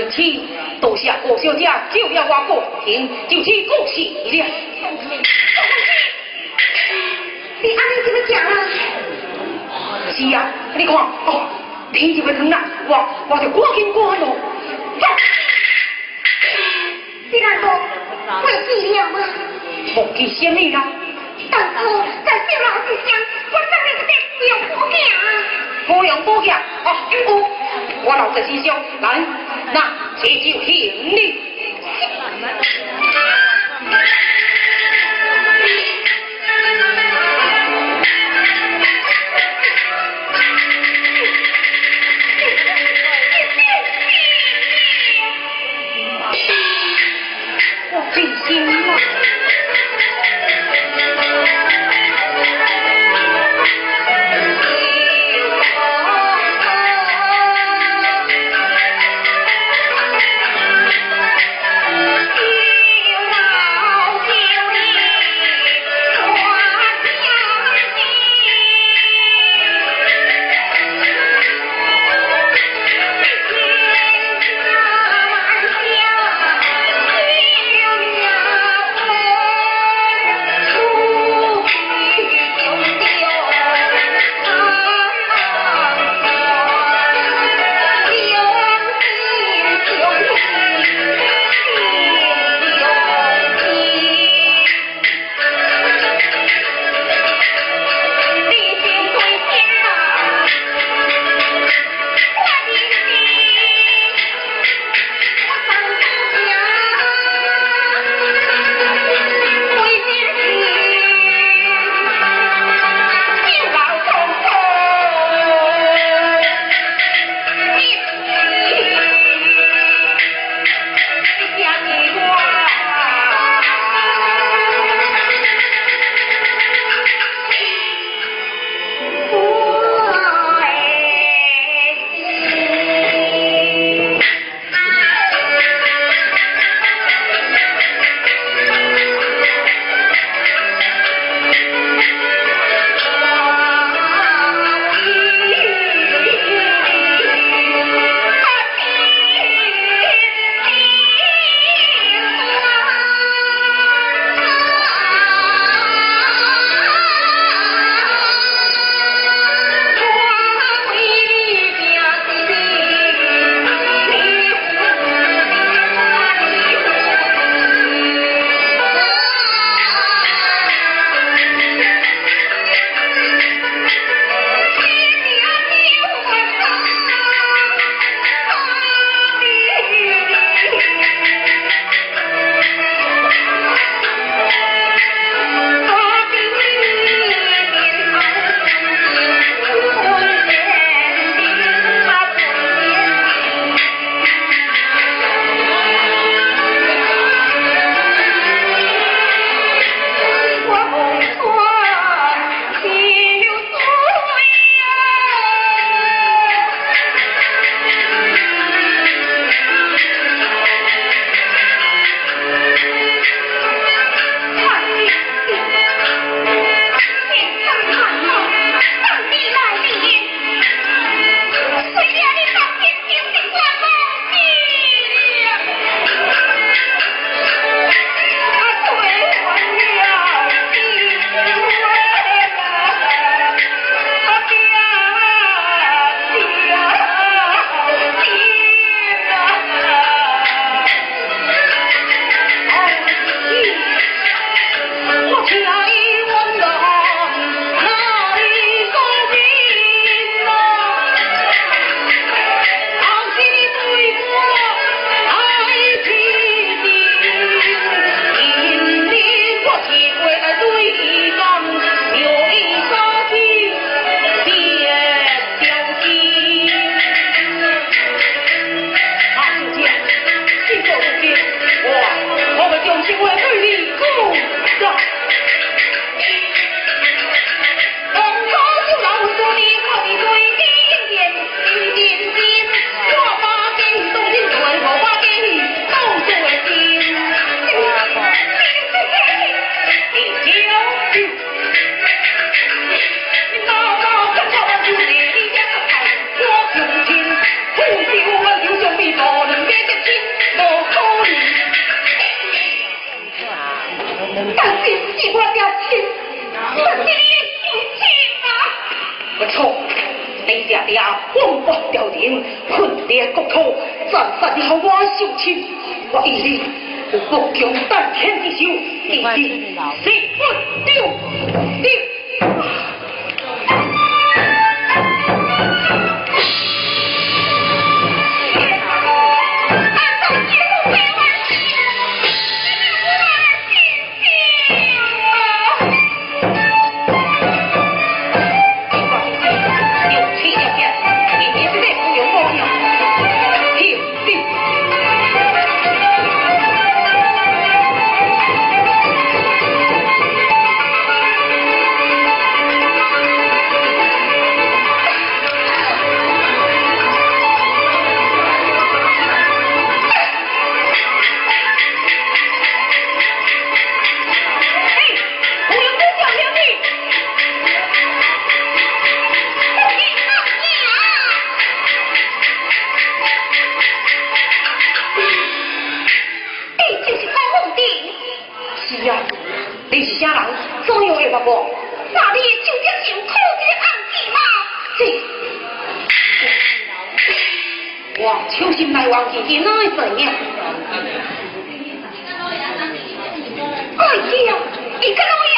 对此，多谢郭小姐救了我郭平，就此恭喜了。你安尼怎么讲啊？是啊，你看，哦，天就要疼啦，我我就赶紧赶咯。你难道忘记了吗？忘记什么啦？当初在小老之乡，我送你一个不用保险啊！不用保险哦，有，我老在心上，来，那这就听令。错，你爹爹反骨朝廷，横跌故土，战杀你和我相称。我以你为国强天地之首，以你为丢不丢。哎，我哥，那里就叫上苦尽甘甜嘛。心来完姐姐，那会怎样？哎，呀，你看我。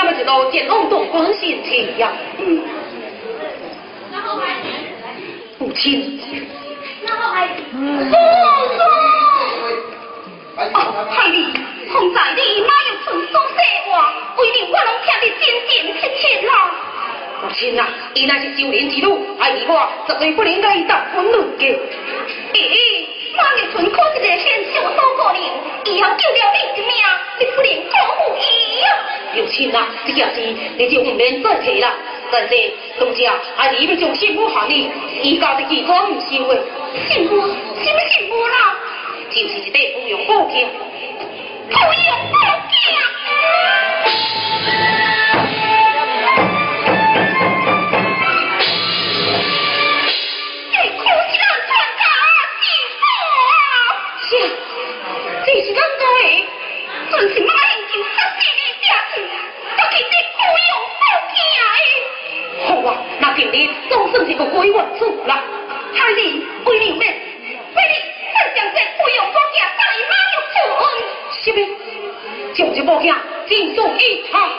我这么一道健康动关心情呀。嗯。母亲。父叔。哦，太弟，洪在你哪有存所说话？为你我拢听得真真切切啦。母亲啊，伊那是修炼之路，爱你我绝对不能该当分论的。咦，马玉春可是个贤秀多过人，以后救了你一命，你不能辜负伊呀。母亲啊，这件事你。就唔免再提了。但是，东家爱你。要将媳妇还你，伊家的器官唔收的。媳妇，什么媳妇啦？就是一对不用保险。不用保险。总算是个鬼王子了，海里为你命，为你再将这不用保险带马入村，是不？就是保险，尽忠一场。